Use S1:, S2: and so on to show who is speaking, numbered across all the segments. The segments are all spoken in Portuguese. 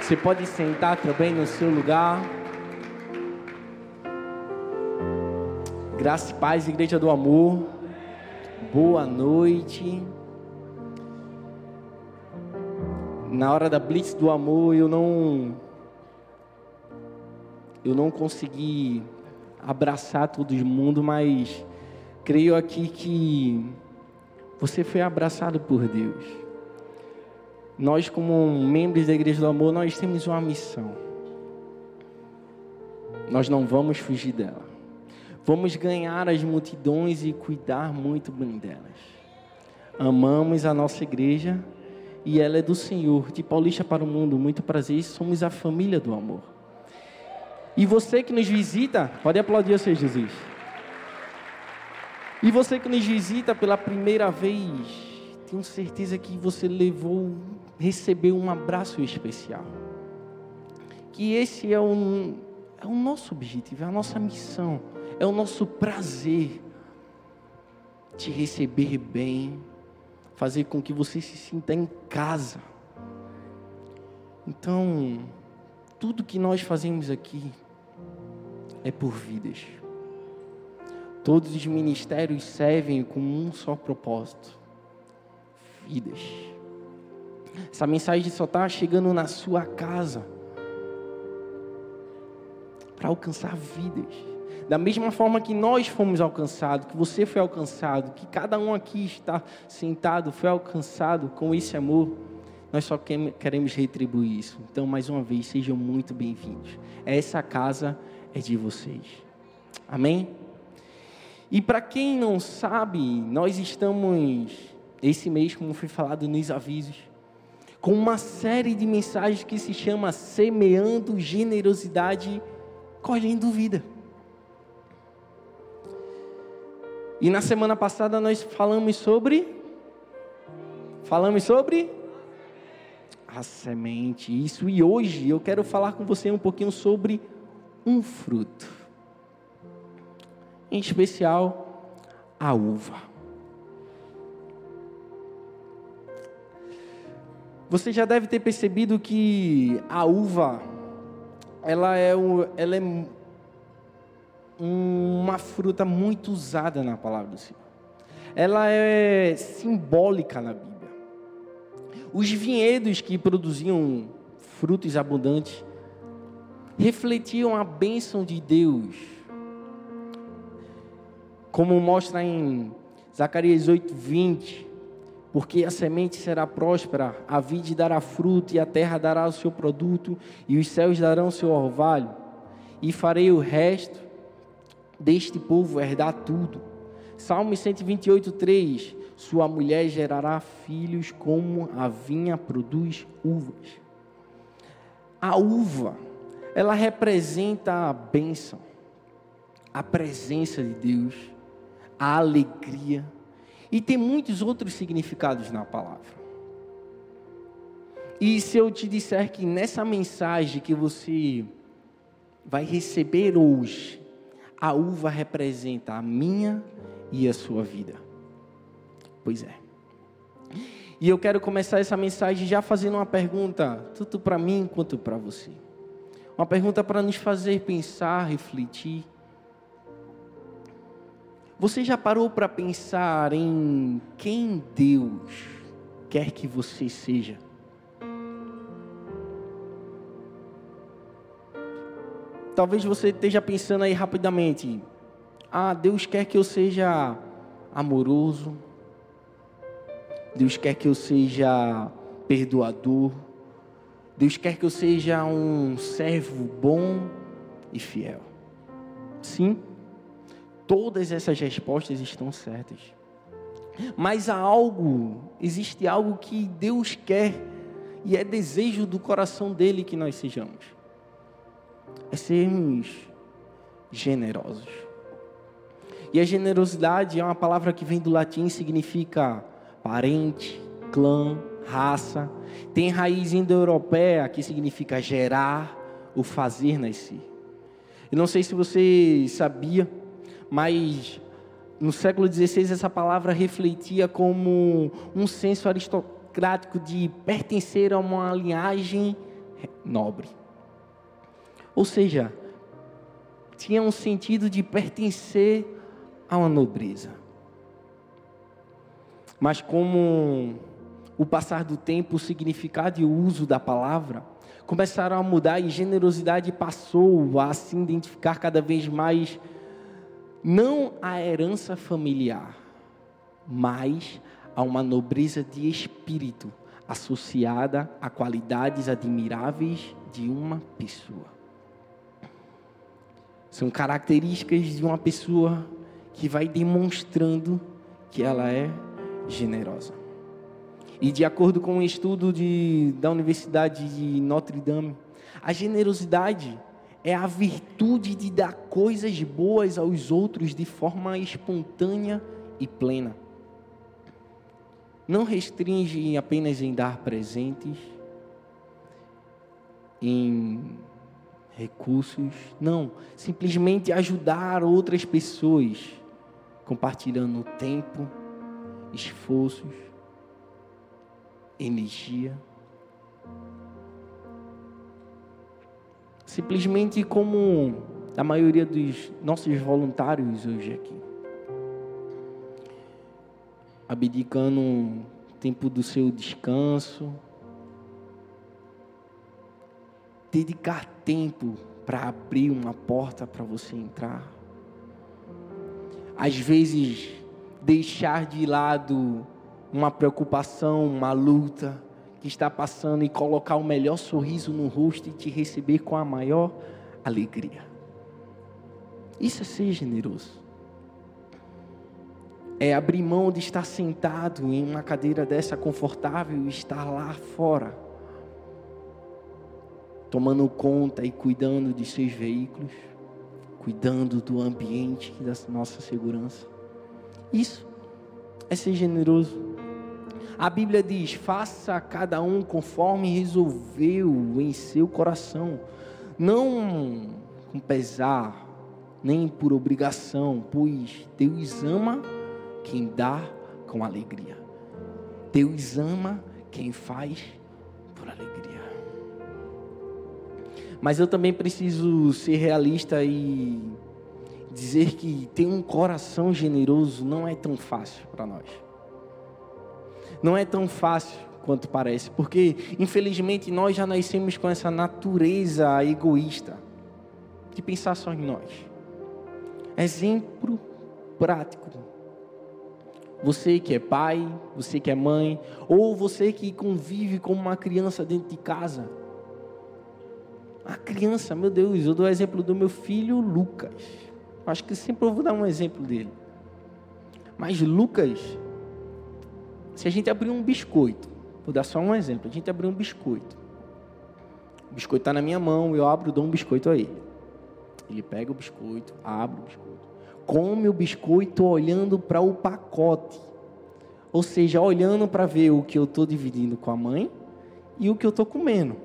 S1: Você pode sentar também no seu lugar. Graça e paz, Igreja do Amor. Boa noite. Na hora da blitz do amor, eu não eu não consegui abraçar todo mundo, mas creio aqui que você foi abraçado por Deus. Nós, como membros da Igreja do Amor, nós temos uma missão. Nós não vamos fugir dela. Vamos ganhar as multidões e cuidar muito bem delas. Amamos a nossa igreja e ela é do Senhor. De Paulista para o mundo, muito prazer. Somos a família do amor. E você que nos visita, pode aplaudir o Senhor Jesus. E você que nos visita pela primeira vez, tenho certeza que você levou, recebeu um abraço especial. Que esse é o, é o nosso objetivo, é a nossa missão, é o nosso prazer te receber bem, fazer com que você se sinta em casa. Então, tudo que nós fazemos aqui é por vidas. Todos os ministérios servem com um só propósito: vidas. Essa mensagem só está chegando na sua casa para alcançar vidas. Da mesma forma que nós fomos alcançados, que você foi alcançado, que cada um aqui está sentado foi alcançado com esse amor, nós só queremos retribuir isso. Então, mais uma vez, sejam muito bem-vindos. Essa casa é de vocês. Amém? E para quem não sabe, nós estamos, esse mês, como foi falado nos avisos, com uma série de mensagens que se chama Semeando Generosidade, Colhendo Vida. E na semana passada nós falamos sobre. Falamos sobre. A semente, isso. E hoje eu quero falar com você um pouquinho sobre um fruto. Em especial, a uva. Você já deve ter percebido que a uva, ela é, ela é uma fruta muito usada na palavra do Senhor. Ela é simbólica na Bíblia. Os vinhedos que produziam frutos abundantes refletiam a bênção de Deus. Como mostra em Zacarias 8, 20. Porque a semente será próspera, a vide dará fruto, e a terra dará o seu produto, e os céus darão o seu orvalho. E farei o resto deste povo herdar tudo. Salmo 128, 3. Sua mulher gerará filhos como a vinha produz uvas. A uva ela representa a bênção, a presença de Deus, a alegria, e tem muitos outros significados na palavra. E se eu te disser que nessa mensagem que você vai receber hoje, a uva representa a minha e a sua vida. Pois é. E eu quero começar essa mensagem já fazendo uma pergunta, tanto para mim quanto para você. Uma pergunta para nos fazer pensar, refletir. Você já parou para pensar em quem Deus quer que você seja? Talvez você esteja pensando aí rapidamente: ah, Deus quer que eu seja amoroso, Deus quer que eu seja perdoador, Deus quer que eu seja um servo bom e fiel. Sim, todas essas respostas estão certas. Mas há algo, existe algo que Deus quer e é desejo do coração dele que nós sejamos. É sermos generosos. E a generosidade é uma palavra que vem do latim significa parente, clã, raça, tem raiz indo-europeia, que significa gerar ou fazer nascer. Eu não sei se você sabia, mas no século XVI essa palavra refletia como um senso aristocrático de pertencer a uma linhagem nobre. Ou seja, tinha um sentido de pertencer a uma nobreza. Mas como o passar do tempo, o significado e o uso da palavra começaram a mudar e generosidade passou a se identificar cada vez mais não a herança familiar, mas a uma nobreza de espírito associada a qualidades admiráveis de uma pessoa. São características de uma pessoa que vai demonstrando que ela é generosa. E de acordo com um estudo de, da Universidade de Notre Dame, a generosidade é a virtude de dar coisas boas aos outros de forma espontânea e plena. Não restringe apenas em dar presentes, em recursos, não, simplesmente ajudar outras pessoas, compartilhando tempo, esforços, energia. Simplesmente como a maioria dos nossos voluntários hoje aqui. Abdicando tempo do seu descanso. Dedicar tempo para abrir uma porta para você entrar. Às vezes, deixar de lado uma preocupação, uma luta que está passando e colocar o melhor sorriso no rosto e te receber com a maior alegria. Isso é ser generoso. É abrir mão de estar sentado em uma cadeira dessa confortável e estar lá fora, tomando conta e cuidando de seus veículos, cuidando do ambiente e da nossa segurança. Isso é ser generoso. A Bíblia diz: faça cada um conforme resolveu em seu coração, não com pesar, nem por obrigação, pois Deus ama quem dá com alegria. Deus ama quem faz por alegria. Mas eu também preciso ser realista e dizer que ter um coração generoso não é tão fácil para nós não é tão fácil quanto parece, porque infelizmente nós já nascemos com essa natureza egoísta de pensar só em nós. Exemplo prático. Você que é pai, você que é mãe, ou você que convive com uma criança dentro de casa. A criança, meu Deus, eu dou o exemplo do meu filho Lucas. Acho que sempre eu vou dar um exemplo dele. Mas Lucas, se a gente abrir um biscoito, vou dar só um exemplo, a gente abrir um biscoito. O biscoito está na minha mão, eu abro, dou um biscoito a ele. Ele pega o biscoito, abre o biscoito, come o biscoito olhando para o pacote. Ou seja, olhando para ver o que eu estou dividindo com a mãe e o que eu estou comendo.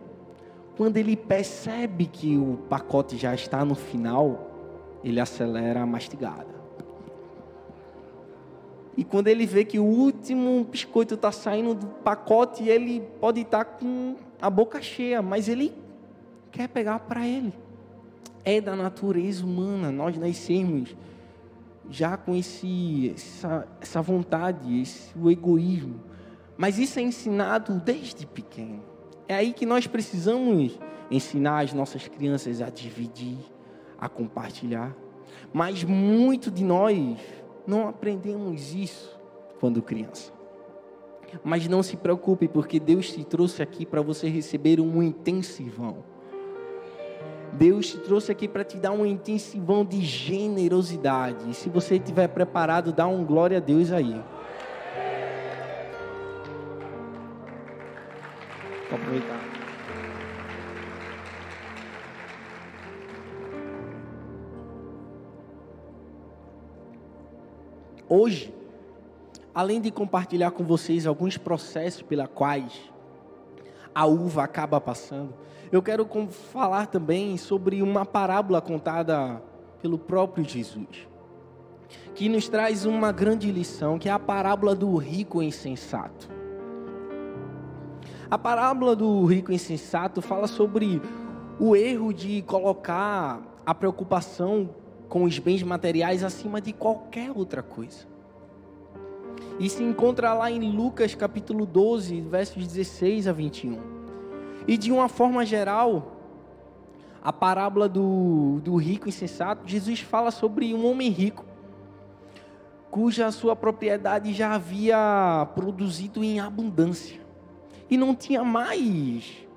S1: Quando ele percebe que o pacote já está no final, ele acelera a mastigada. E quando ele vê que o último biscoito está saindo do pacote, ele pode estar tá com a boca cheia, mas ele quer pegar para ele. É da natureza humana, nós nascemos já com esse, essa, essa vontade, esse, o egoísmo. Mas isso é ensinado desde pequeno. É aí que nós precisamos ensinar as nossas crianças a dividir, a compartilhar. Mas muito de nós não aprendemos isso quando criança. Mas não se preocupe, porque Deus te trouxe aqui para você receber um intensivão. Deus te trouxe aqui para te dar um intensivão de generosidade. E se você estiver preparado, dá um glória a Deus aí. Aproveitar. Hoje, além de compartilhar com vocês alguns processos pela quais a uva acaba passando, eu quero falar também sobre uma parábola contada pelo próprio Jesus. que nos traz uma grande lição, que é a parábola do rico insensato. A parábola do rico insensato fala sobre o erro de colocar a preocupação com os bens materiais acima de qualquer outra coisa. E se encontra lá em Lucas capítulo 12, versos 16 a 21. E de uma forma geral, a parábola do, do rico insensato, Jesus fala sobre um homem rico, cuja sua propriedade já havia produzido em abundância. E não tinha mais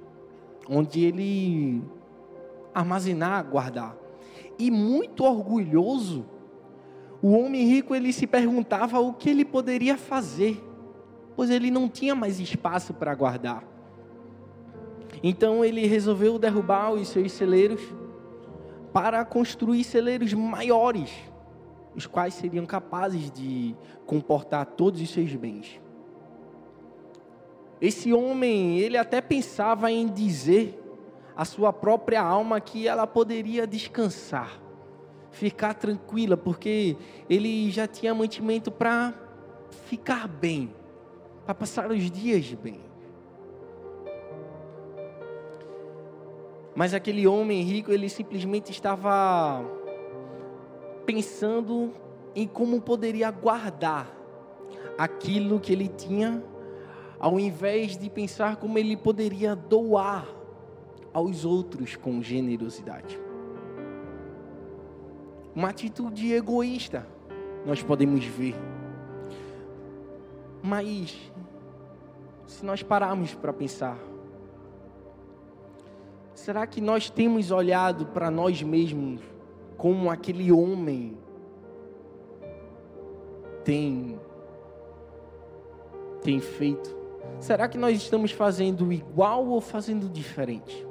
S1: onde ele armazenar, guardar. E muito orgulhoso, o homem rico ele se perguntava o que ele poderia fazer, pois ele não tinha mais espaço para guardar. Então ele resolveu derrubar os seus celeiros para construir celeiros maiores, os quais seriam capazes de comportar todos os seus bens. Esse homem, ele até pensava em dizer à sua própria alma que ela poderia descansar ficar tranquila, porque ele já tinha mantimento para ficar bem, para passar os dias bem. Mas aquele homem rico, ele simplesmente estava pensando em como poderia guardar aquilo que ele tinha, ao invés de pensar como ele poderia doar aos outros com generosidade uma atitude egoísta, nós podemos ver. Mas, se nós pararmos para pensar, será que nós temos olhado para nós mesmos como aquele homem tem, tem feito? Será que nós estamos fazendo igual ou fazendo diferente?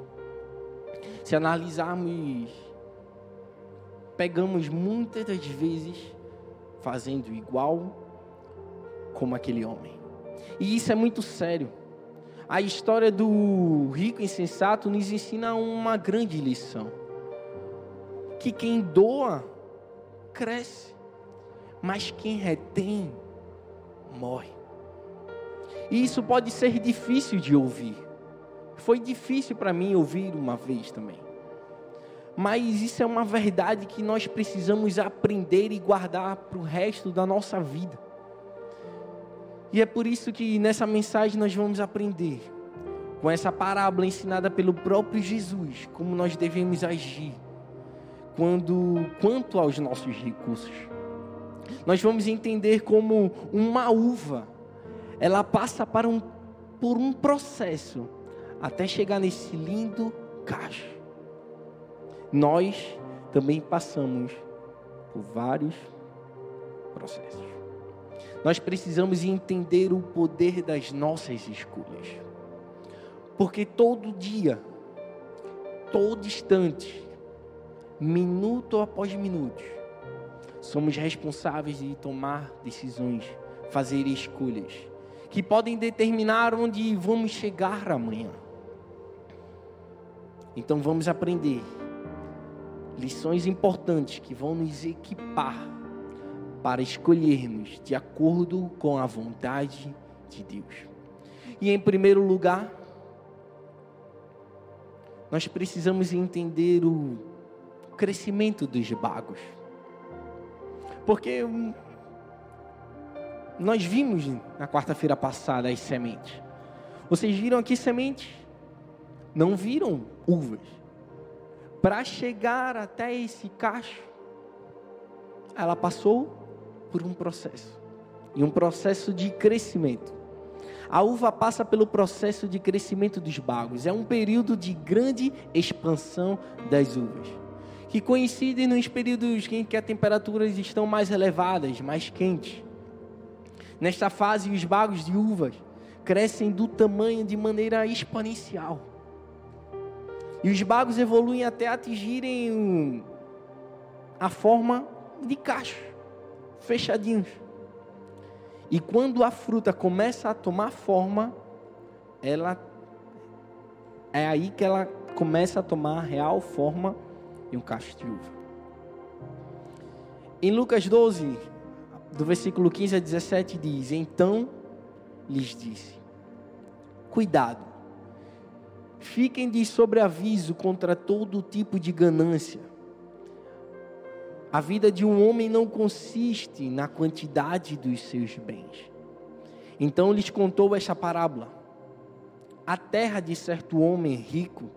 S1: Se analisarmos pegamos muitas das vezes fazendo igual como aquele homem. E isso é muito sério. A história do rico insensato nos ensina uma grande lição: que quem doa cresce, mas quem retém morre. E isso pode ser difícil de ouvir. Foi difícil para mim ouvir uma vez também mas isso é uma verdade que nós precisamos aprender e guardar para o resto da nossa vida. E é por isso que nessa mensagem nós vamos aprender, com essa parábola ensinada pelo próprio Jesus, como nós devemos agir quando quanto aos nossos recursos. Nós vamos entender como uma uva, ela passa para um, por um processo até chegar nesse lindo cacho nós também passamos por vários processos. Nós precisamos entender o poder das nossas escolhas. Porque todo dia, todo instante, minuto após minuto, somos responsáveis de tomar decisões, fazer escolhas que podem determinar onde vamos chegar amanhã. Então vamos aprender lições importantes que vão nos equipar para escolhermos de acordo com a vontade de Deus. E em primeiro lugar, nós precisamos entender o crescimento dos bagos. Porque hum, nós vimos na quarta-feira passada as sementes. Vocês viram aqui sementes? Não viram uvas para chegar até esse cacho, ela passou por um processo e um processo de crescimento. A uva passa pelo processo de crescimento dos bagos. É um período de grande expansão das uvas, que coincide nos períodos em que as temperaturas estão mais elevadas, mais quentes. Nesta fase, os bagos de uvas crescem do tamanho de maneira exponencial. E os bagos evoluem até atingirem a forma de cacho, fechadinhos. E quando a fruta começa a tomar forma, ela é aí que ela começa a tomar a real forma de um cacho de uva. Em Lucas 12, do versículo 15 a 17, diz: Então lhes disse: Cuidado, fiquem de sobreaviso contra todo tipo de ganância. A vida de um homem não consiste na quantidade dos seus bens. Então lhes contou esta parábola: A terra de certo homem rico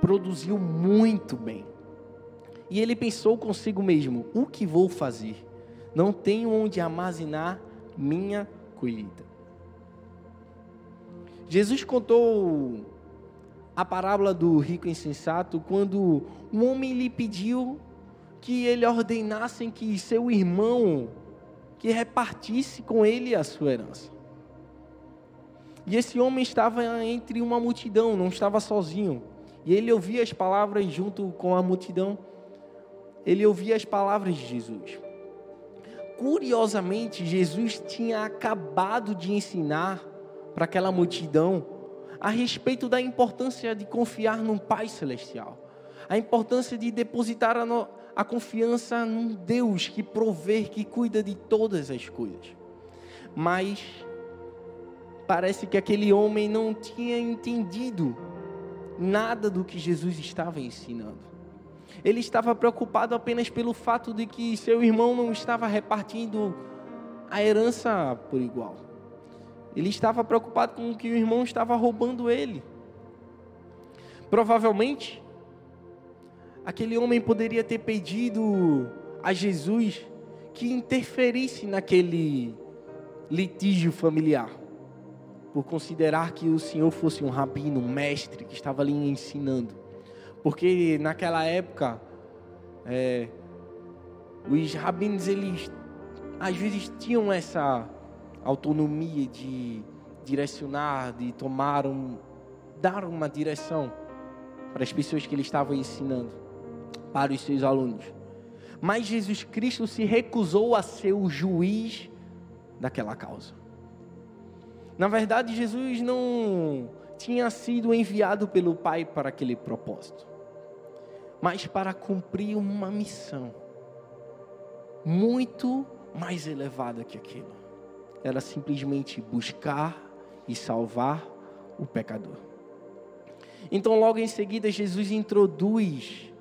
S1: produziu muito bem. E ele pensou consigo mesmo: O que vou fazer? Não tenho onde armazenar minha colheita. Jesus contou a parábola do rico insensato quando um homem lhe pediu que ele ordenasse que seu irmão que repartisse com ele a sua herança. E esse homem estava entre uma multidão, não estava sozinho. E ele ouvia as palavras junto com a multidão. Ele ouvia as palavras de Jesus. Curiosamente, Jesus tinha acabado de ensinar para aquela multidão a respeito da importância de confiar num Pai Celestial, a importância de depositar a, no, a confiança num Deus que provê, que cuida de todas as coisas. Mas parece que aquele homem não tinha entendido nada do que Jesus estava ensinando. Ele estava preocupado apenas pelo fato de que seu irmão não estava repartindo a herança por igual. Ele estava preocupado com que o irmão estava roubando ele. Provavelmente, aquele homem poderia ter pedido a Jesus que interferisse naquele litígio familiar, por considerar que o Senhor fosse um rabino, um mestre que estava ali ensinando. Porque naquela época, é, os rabinos, eles às vezes tinham essa autonomia de direcionar, de tomar um, dar uma direção para as pessoas que ele estava ensinando, para os seus alunos. Mas Jesus Cristo se recusou a ser o juiz daquela causa. Na verdade, Jesus não tinha sido enviado pelo Pai para aquele propósito, mas para cumprir uma missão muito mais elevada que aquilo. Era simplesmente buscar e salvar o pecador. Então, logo em seguida, Jesus introduz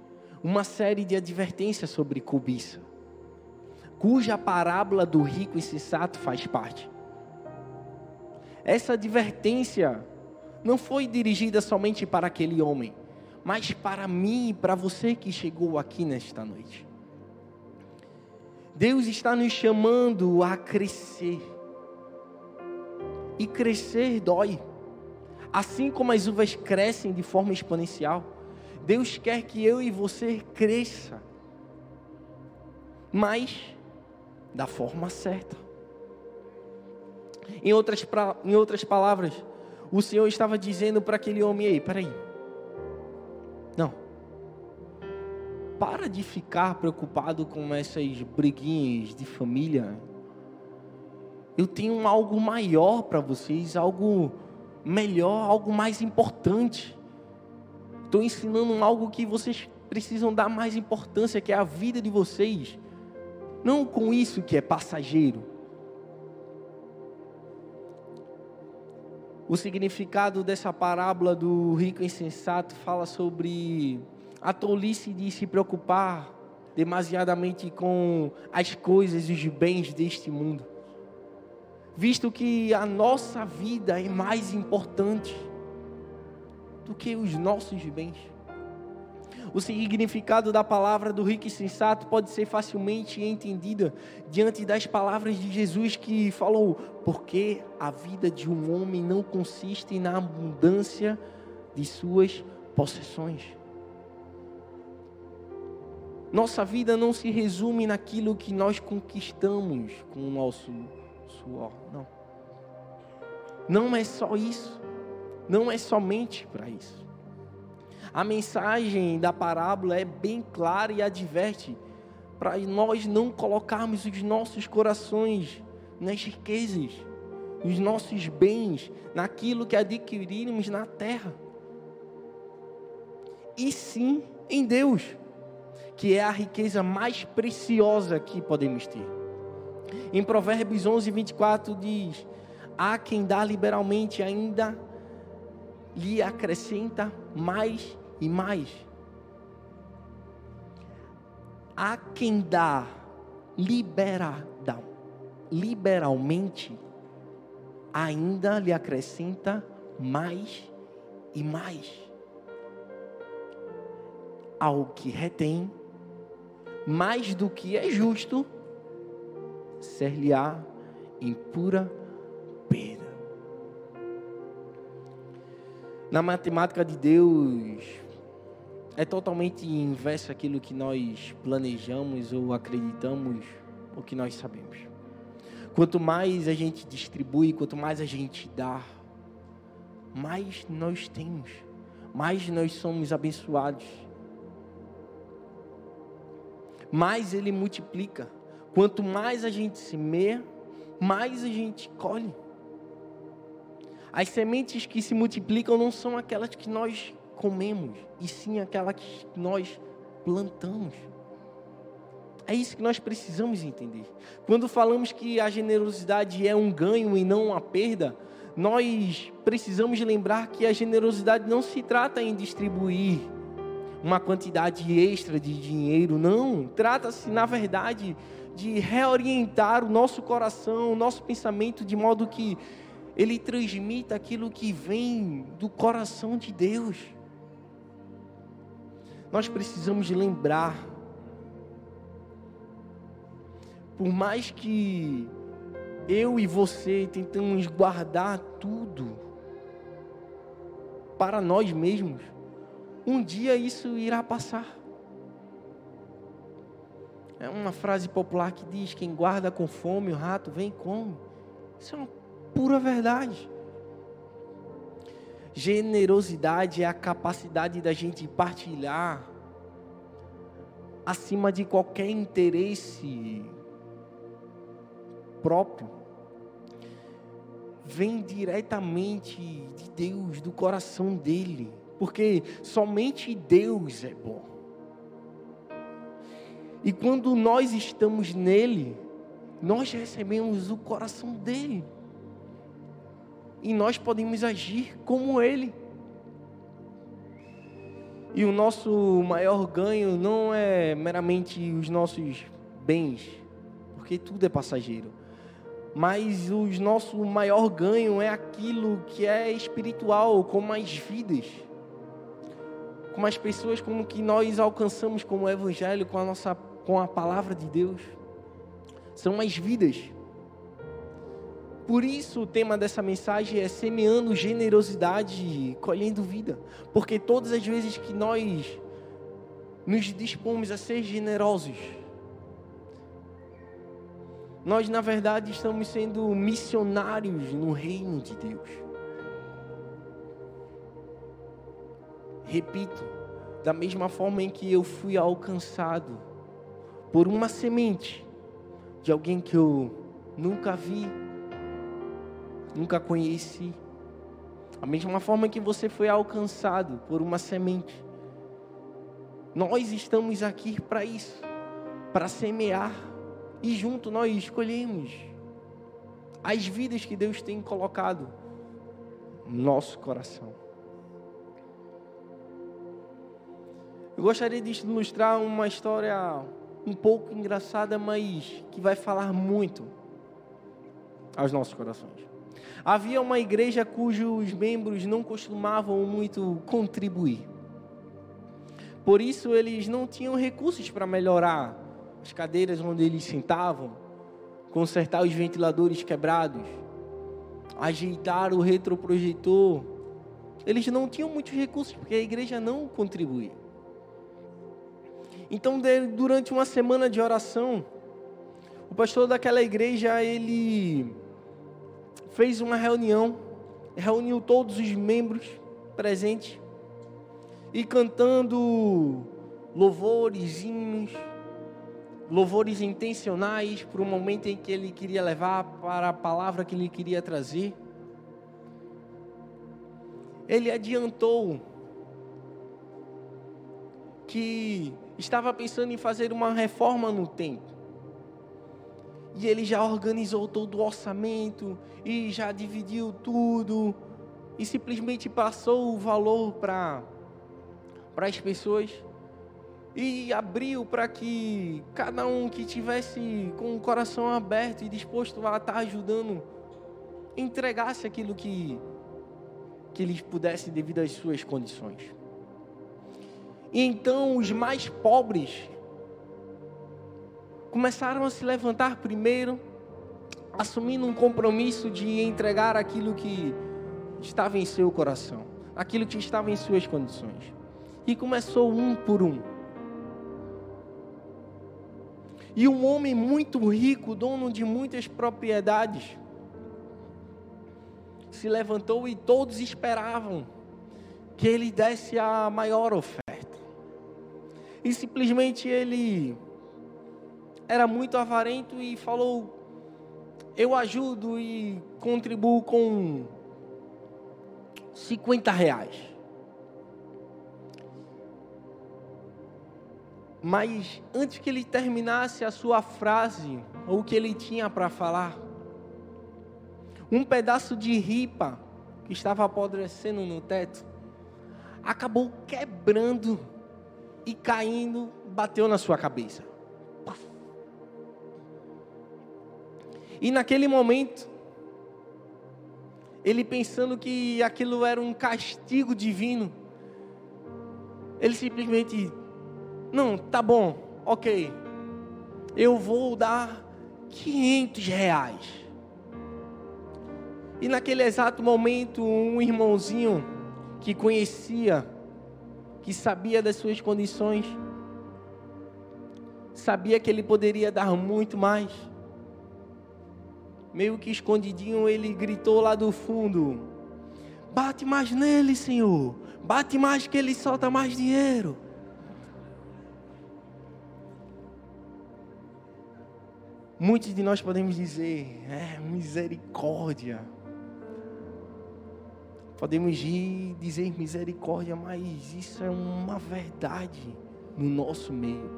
S1: uma série de advertências sobre cobiça, cuja parábola do rico insensato faz parte. Essa advertência não foi dirigida somente para aquele homem, mas para mim e para você que chegou aqui nesta noite. Deus está nos chamando a crescer. E crescer dói. Assim como as uvas crescem de forma exponencial, Deus quer que eu e você cresça. Mas da forma certa. Em outras, em outras palavras, o Senhor estava dizendo para aquele homem: Ei, peraí. Não. Para de ficar preocupado com essas briguinhas de família. Eu tenho algo maior para vocês, algo melhor, algo mais importante. Estou ensinando algo que vocês precisam dar mais importância, que é a vida de vocês. Não com isso que é passageiro O significado dessa parábola do rico insensato fala sobre a tolice de se preocupar demasiadamente com as coisas e os bens deste mundo, visto que a nossa vida é mais importante do que os nossos bens. O significado da palavra do rico e sensato pode ser facilmente entendida diante das palavras de Jesus que falou: porque a vida de um homem não consiste na abundância de suas possessões. Nossa vida não se resume naquilo que nós conquistamos com o nosso suor, não. Não é só isso. Não é somente para isso. A mensagem da parábola é bem clara e adverte para nós não colocarmos os nossos corações nas riquezas, nos nossos bens, naquilo que adquirirmos na terra. E sim em Deus, que é a riqueza mais preciosa que podemos ter. Em Provérbios 11, 24 diz: Há quem dá liberalmente, ainda lhe acrescenta mais e mais. Há quem dá libera, dá, liberalmente, ainda lhe acrescenta mais e mais. Ao que retém, mais do que é justo, ser-lhe-á em pura. Na matemática de Deus, é totalmente inverso aquilo que nós planejamos ou acreditamos ou que nós sabemos. Quanto mais a gente distribui, quanto mais a gente dá, mais nós temos, mais nós somos abençoados mais ele multiplica. Quanto mais a gente semeia, mais a gente colhe. As sementes que se multiplicam não são aquelas que nós comemos, e sim aquelas que nós plantamos. É isso que nós precisamos entender. Quando falamos que a generosidade é um ganho e não uma perda, nós precisamos lembrar que a generosidade não se trata em distribuir uma quantidade extra de dinheiro, não. Trata-se, na verdade, de reorientar o nosso coração, o nosso pensamento, de modo que ele transmita aquilo que vem do coração de Deus. Nós precisamos lembrar, por mais que eu e você tentamos guardar tudo para nós mesmos, um dia isso irá passar. É uma frase popular que diz: quem guarda com fome, o rato vem e come. Isso é uma pura verdade. Generosidade é a capacidade da gente partilhar acima de qualquer interesse próprio. Vem diretamente de Deus, do coração dele porque somente Deus é bom. E quando nós estamos nele, nós recebemos o coração dele. E nós podemos agir como ele. E o nosso maior ganho não é meramente os nossos bens, porque tudo é passageiro. Mas o nosso maior ganho é aquilo que é espiritual, como as vidas como as pessoas como que nós alcançamos como evangelho com a nossa com a palavra de Deus. São as vidas. Por isso o tema dessa mensagem é semeando generosidade, colhendo vida, porque todas as vezes que nós nos dispomos a ser generosos, nós na verdade estamos sendo missionários no reino de Deus. Repito, da mesma forma em que eu fui alcançado por uma semente de alguém que eu nunca vi, nunca conheci. A mesma forma que você foi alcançado por uma semente. Nós estamos aqui para isso, para semear e junto nós escolhemos as vidas que Deus tem colocado no nosso coração. Eu gostaria de ilustrar uma história um pouco engraçada, mas que vai falar muito aos nossos corações. Havia uma igreja cujos membros não costumavam muito contribuir. Por isso, eles não tinham recursos para melhorar as cadeiras onde eles sentavam, consertar os ventiladores quebrados, ajeitar o retroprojetor. Eles não tinham muitos recursos porque a igreja não contribuía. Então, durante uma semana de oração, o pastor daquela igreja, ele fez uma reunião, reuniu todos os membros presentes e cantando louvores, hinos, louvores intencionais para o momento em que ele queria levar para a palavra que ele queria trazer. Ele adiantou que estava pensando em fazer uma reforma no templo. E ele já organizou todo o orçamento e já dividiu tudo e simplesmente passou o valor para para as pessoas e abriu para que cada um que tivesse com o coração aberto e disposto a estar ajudando entregasse aquilo que que eles pudessem devido às suas condições. E então os mais pobres começaram a se levantar primeiro, assumindo um compromisso de entregar aquilo que estava em seu coração, aquilo que estava em suas condições. E começou um por um. E um homem muito rico, dono de muitas propriedades, se levantou e todos esperavam que ele desse a maior oferta. E simplesmente ele era muito avarento e falou: Eu ajudo e contribuo com 50 reais. Mas antes que ele terminasse a sua frase, ou o que ele tinha para falar, um pedaço de ripa que estava apodrecendo no teto acabou quebrando e caindo, bateu na sua cabeça. E naquele momento, ele pensando que aquilo era um castigo divino, ele simplesmente, não, tá bom, ok, eu vou dar 500 reais. E naquele exato momento, um irmãozinho que conhecia, que sabia das suas condições, sabia que ele poderia dar muito mais meio que escondidinho, ele gritou lá do fundo: Bate mais nele, Senhor. Bate mais que ele solta mais dinheiro. Muitos de nós podemos dizer, é misericórdia. Podemos ir dizer misericórdia, mas isso é uma verdade no nosso meio.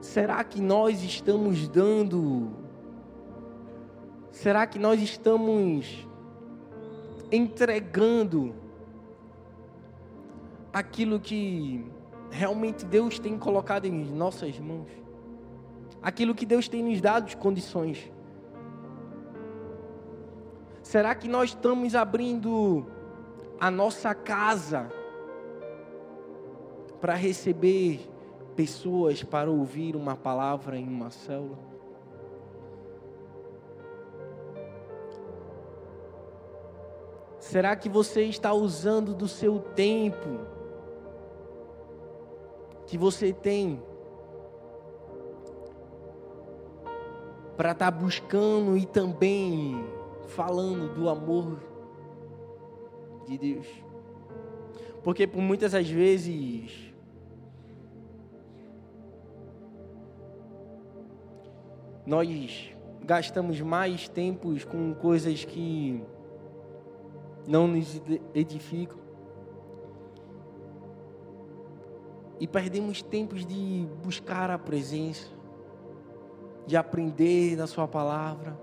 S1: Será que nós estamos dando Será que nós estamos entregando aquilo que realmente Deus tem colocado em nossas mãos? Aquilo que Deus tem nos dado de condições? Será que nós estamos abrindo a nossa casa para receber pessoas para ouvir uma palavra em uma célula? Será que você está usando do seu tempo que você tem para estar tá buscando e também falando do amor de Deus? Porque por muitas das vezes nós gastamos mais tempos com coisas que não nos edificam. E perdemos tempos de buscar a presença, de aprender da Sua palavra,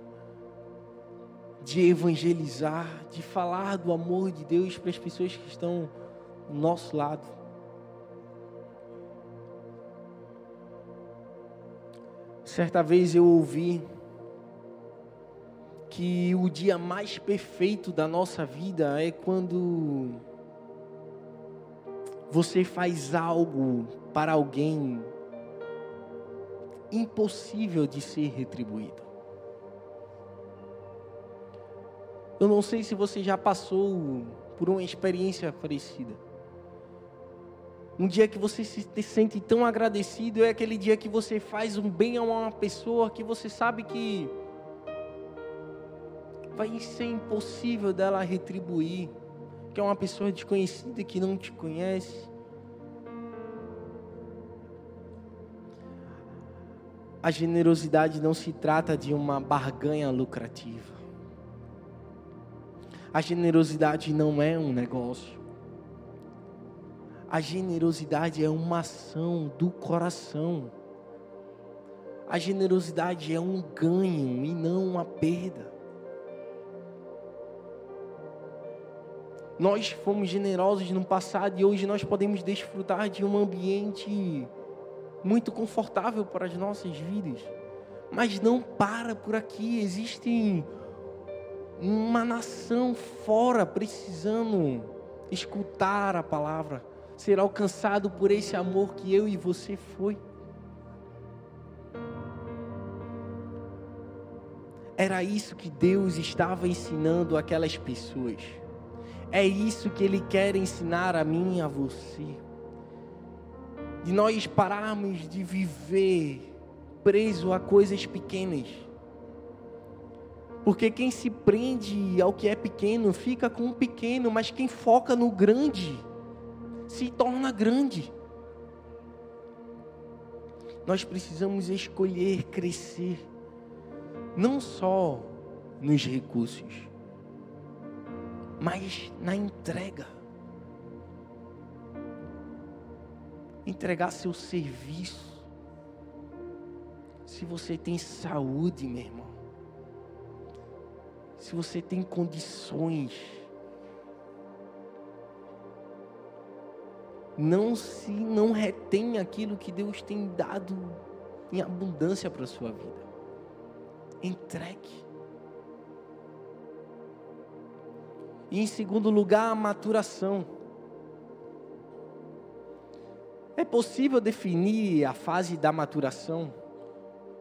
S1: de evangelizar, de falar do amor de Deus para as pessoas que estão do nosso lado. Certa vez eu ouvi que o dia mais perfeito da nossa vida é quando você faz algo para alguém impossível de ser retribuído. Eu não sei se você já passou por uma experiência parecida. Um dia que você se sente tão agradecido é aquele dia que você faz um bem a uma pessoa que você sabe que vai ser impossível dela retribuir, que é uma pessoa desconhecida que não te conhece. A generosidade não se trata de uma barganha lucrativa. A generosidade não é um negócio. A generosidade é uma ação do coração. A generosidade é um ganho e não uma perda. Nós fomos generosos no passado e hoje nós podemos desfrutar de um ambiente muito confortável para as nossas vidas. Mas não para por aqui, existe uma nação fora precisando escutar a palavra, ser alcançado por esse amor que eu e você foi. Era isso que Deus estava ensinando aquelas pessoas. É isso que Ele quer ensinar a mim e a você. De nós pararmos de viver preso a coisas pequenas. Porque quem se prende ao que é pequeno fica com o pequeno, mas quem foca no grande se torna grande. Nós precisamos escolher crescer, não só nos recursos, mas na entrega. Entregar seu serviço. Se você tem saúde, meu irmão. Se você tem condições. Não se não retém aquilo que Deus tem dado em abundância para a sua vida. Entregue. E em segundo lugar, a maturação. É possível definir a fase da maturação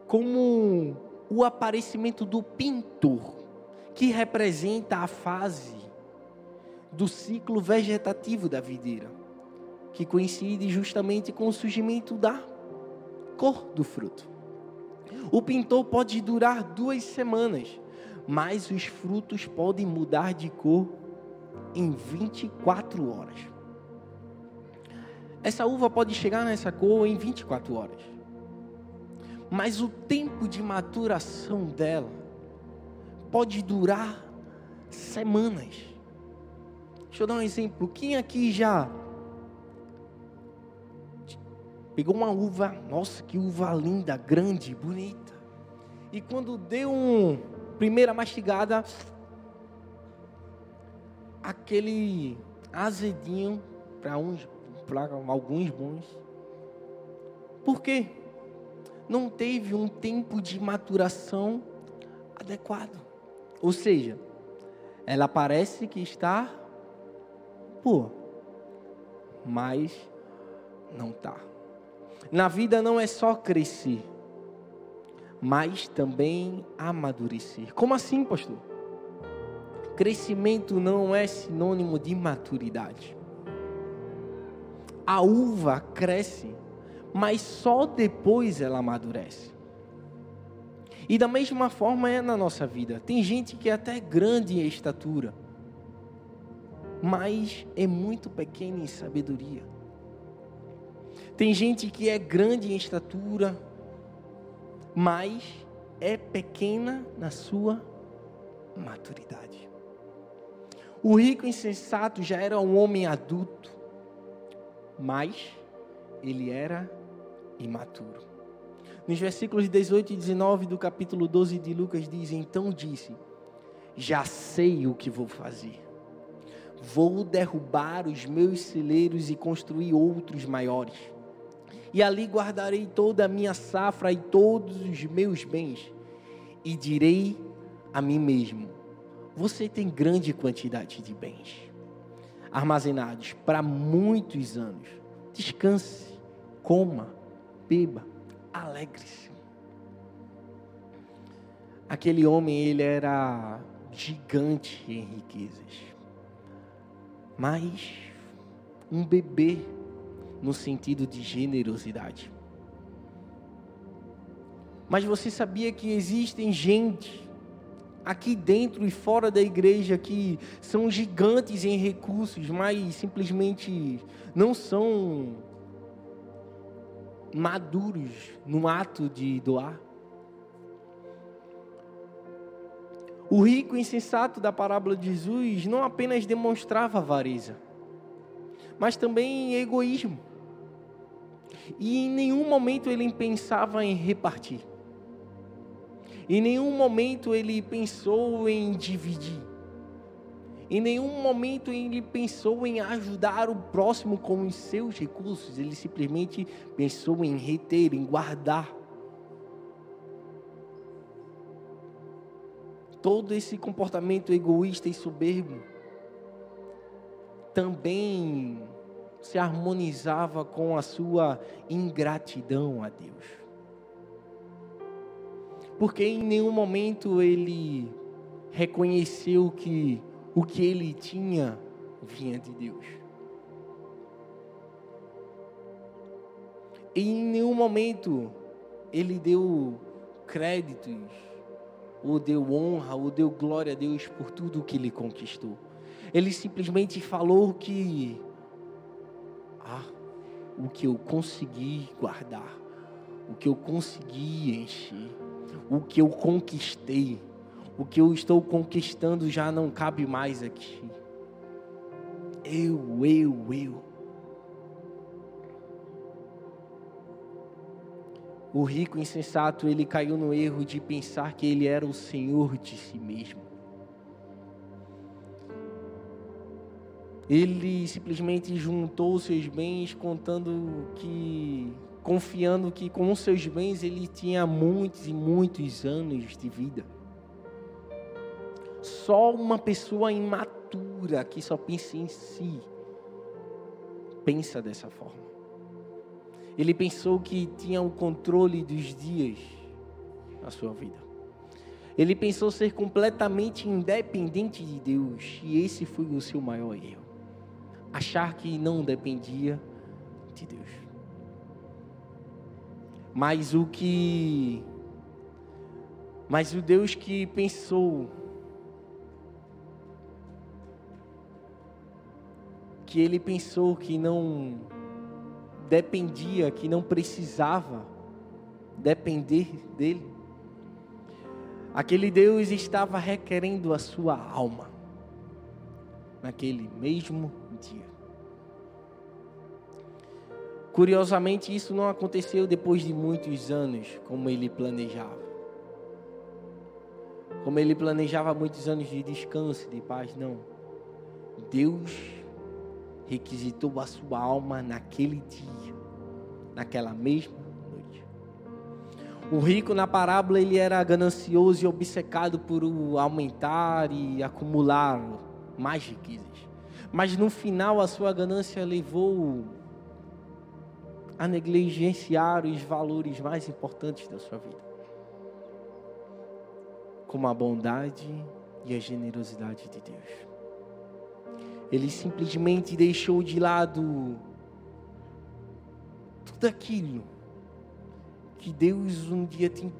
S1: como o aparecimento do pintor, que representa a fase do ciclo vegetativo da videira, que coincide justamente com o surgimento da cor do fruto. O pintor pode durar duas semanas, mas os frutos podem mudar de cor em 24 horas. Essa uva pode chegar nessa cor em 24 horas. Mas o tempo de maturação dela pode durar semanas. Deixa eu dar um exemplo. Quem aqui já pegou uma uva, nossa, que uva linda, grande, bonita. E quando deu uma primeira mastigada, aquele azedinho para uns, para alguns bons. Por quê? Não teve um tempo de maturação adequado. Ou seja, ela parece que está pô, mas não tá. Na vida não é só crescer, mas também amadurecer. Como assim, pastor? Crescimento não é sinônimo de maturidade. A uva cresce, mas só depois ela amadurece. E da mesma forma é na nossa vida. Tem gente que é até grande em estatura, mas é muito pequena em sabedoria. Tem gente que é grande em estatura, mas é pequena na sua maturidade. O rico insensato já era um homem adulto, mas ele era imaturo. Nos versículos 18 e 19 do capítulo 12 de Lucas diz: Então disse: Já sei o que vou fazer. Vou derrubar os meus celeiros e construir outros maiores. E ali guardarei toda a minha safra e todos os meus bens. E direi a mim mesmo: você tem grande quantidade de bens armazenados para muitos anos. Descanse, coma, beba, alegre-se. Aquele homem, ele era gigante em riquezas, mas um bebê no sentido de generosidade. Mas você sabia que existem gente aqui dentro e fora da igreja que são gigantes em recursos, mas simplesmente não são maduros no ato de doar. O rico insensato da parábola de Jesus não apenas demonstrava avareza, mas também egoísmo. E em nenhum momento ele pensava em repartir. Em nenhum momento ele pensou em dividir. Em nenhum momento ele pensou em ajudar o próximo com os seus recursos. Ele simplesmente pensou em reter, em guardar. Todo esse comportamento egoísta e soberbo também se harmonizava com a sua ingratidão a Deus. Porque em nenhum momento ele reconheceu que o que ele tinha vinha de Deus. E em nenhum momento ele deu créditos, ou deu honra, ou deu glória a Deus por tudo o que ele conquistou. Ele simplesmente falou que ah, o que eu consegui guardar, o que eu consegui encher, o que eu conquistei, o que eu estou conquistando já não cabe mais aqui. Eu, eu, eu. O rico insensato, ele caiu no erro de pensar que ele era o senhor de si mesmo. Ele simplesmente juntou seus bens, contando que, confiando que com os seus bens ele tinha muitos e muitos anos de vida. Só uma pessoa imatura que só pensa em si pensa dessa forma. Ele pensou que tinha o controle dos dias na sua vida. Ele pensou ser completamente independente de Deus, e esse foi o seu maior erro achar que não dependia de Deus. Mas o que mas o Deus que pensou que ele pensou que não dependia, que não precisava depender dele. Aquele Deus estava requerendo a sua alma naquele mesmo dia. Curiosamente, isso não aconteceu depois de muitos anos, como ele planejava. Como ele planejava muitos anos de descanso, de paz, não. Deus requisitou a sua alma naquele dia, naquela mesma noite. O rico na parábola ele era ganancioso e obcecado por aumentar e acumular mais riquezas mas no final a sua ganância levou a negligenciar os valores mais importantes da sua vida, como a bondade e a generosidade de Deus. Ele simplesmente deixou de lado tudo aquilo que Deus um dia te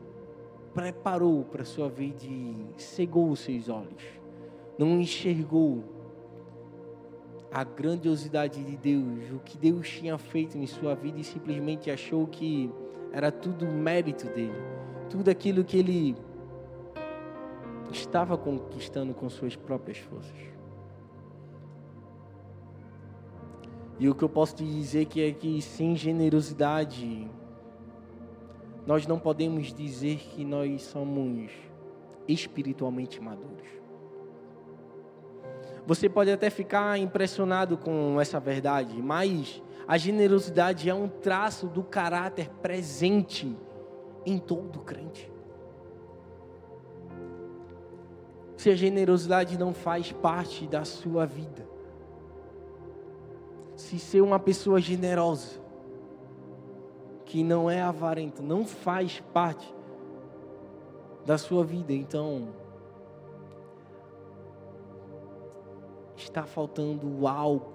S1: preparou para a sua vida e cegou os seus olhos, não enxergou a grandiosidade de Deus, o que Deus tinha feito em sua vida e simplesmente achou que era tudo mérito dele, tudo aquilo que ele estava conquistando com suas próprias forças. E o que eu posso te dizer que é que sem generosidade nós não podemos dizer que nós somos espiritualmente maduros. Você pode até ficar impressionado com essa verdade, mas a generosidade é um traço do caráter presente em todo crente. Se a generosidade não faz parte da sua vida, se ser uma pessoa generosa, que não é avarento, não faz parte da sua vida, então está faltando algo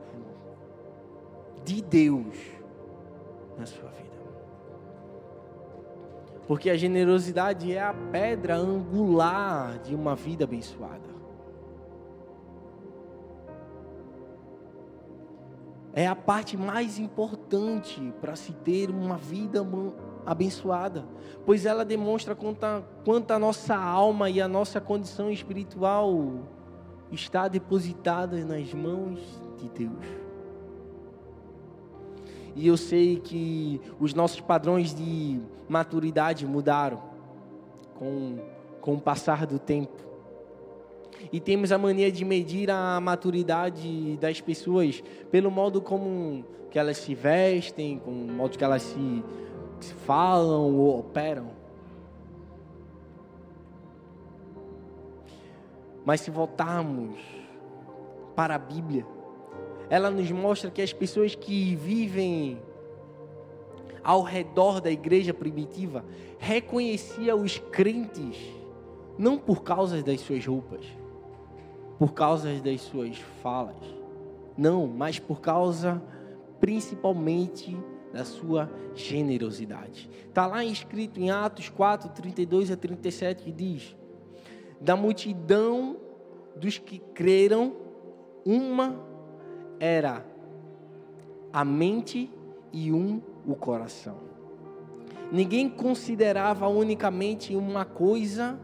S1: de Deus na sua vida. Porque a generosidade é a pedra angular de uma vida abençoada. É a parte mais importante para se ter uma vida abençoada, pois ela demonstra quanto a, quanto a nossa alma e a nossa condição espiritual está depositada nas mãos de Deus. E eu sei que os nossos padrões de maturidade mudaram com, com o passar do tempo. E temos a mania de medir a maturidade das pessoas pelo modo como que elas se vestem, com o modo que elas se, se falam ou operam. Mas se voltarmos para a Bíblia, ela nos mostra que as pessoas que vivem ao redor da igreja primitiva reconhecia os crentes não por causa das suas roupas, por causa das suas falas, não, mas por causa principalmente da sua generosidade. Está lá escrito em Atos 4, 32 a 37 que diz: Da multidão dos que creram, uma era a mente e um o coração. Ninguém considerava unicamente uma coisa,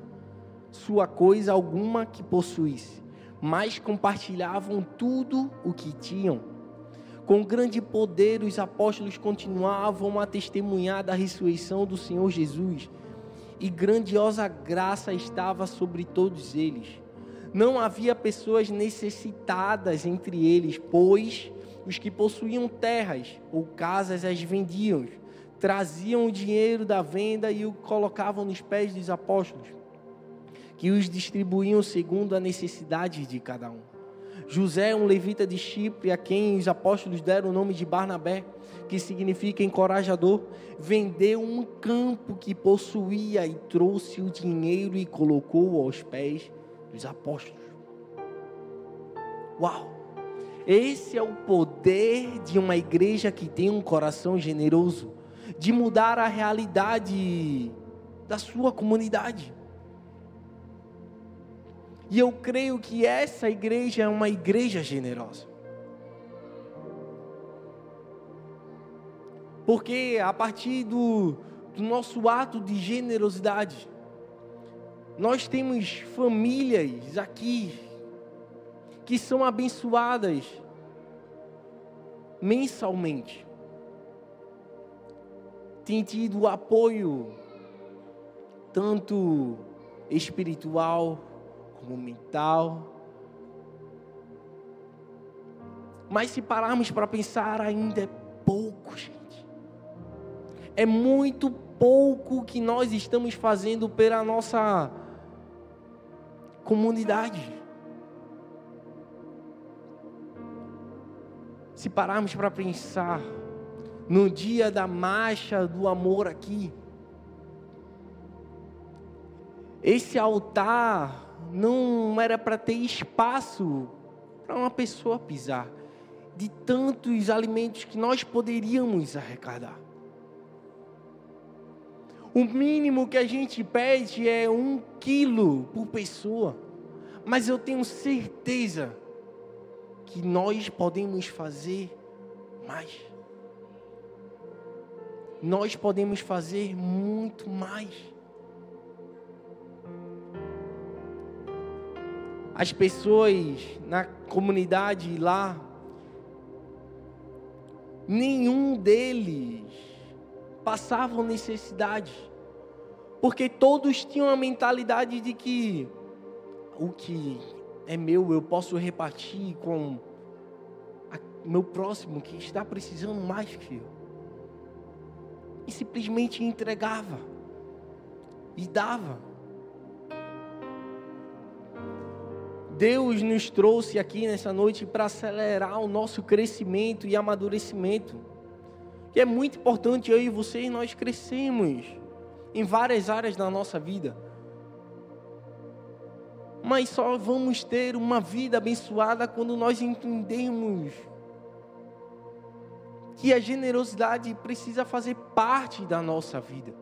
S1: sua coisa alguma que possuísse, mas compartilhavam tudo o que tinham. Com grande poder, os apóstolos continuavam a testemunhar da ressurreição do Senhor Jesus, e grandiosa graça estava sobre todos eles. Não havia pessoas necessitadas entre eles, pois os que possuíam terras ou casas as vendiam, traziam o dinheiro da venda e o colocavam nos pés dos apóstolos, que os distribuíam segundo a necessidade de cada um. José, um levita de Chipre, a quem os apóstolos deram o nome de Barnabé, que significa encorajador, vendeu um campo que possuía e trouxe o dinheiro e colocou aos pés dos apóstolos. Uau! Esse é o poder de uma igreja que tem um coração generoso, de mudar a realidade da sua comunidade. E eu creio que essa igreja é uma igreja generosa. Porque a partir do, do nosso ato de generosidade, nós temos famílias aqui que são abençoadas mensalmente. Tem tido apoio tanto espiritual mental. Mas se pararmos para pensar, ainda é pouco, gente. É muito pouco que nós estamos fazendo pela nossa comunidade. Se pararmos para pensar no dia da marcha do amor aqui, esse altar não era para ter espaço para uma pessoa pisar, de tantos alimentos que nós poderíamos arrecadar. O mínimo que a gente pede é um quilo por pessoa. Mas eu tenho certeza que nós podemos fazer mais. Nós podemos fazer muito mais. As pessoas na comunidade lá, nenhum deles passavam necessidade, porque todos tinham a mentalidade de que o que é meu eu posso repartir com meu próximo que está precisando mais que eu. E simplesmente entregava e dava. Deus nos trouxe aqui nessa noite para acelerar o nosso crescimento e amadurecimento. Que é muito importante eu e você nós crescemos em várias áreas da nossa vida. Mas só vamos ter uma vida abençoada quando nós entendermos que a generosidade precisa fazer parte da nossa vida.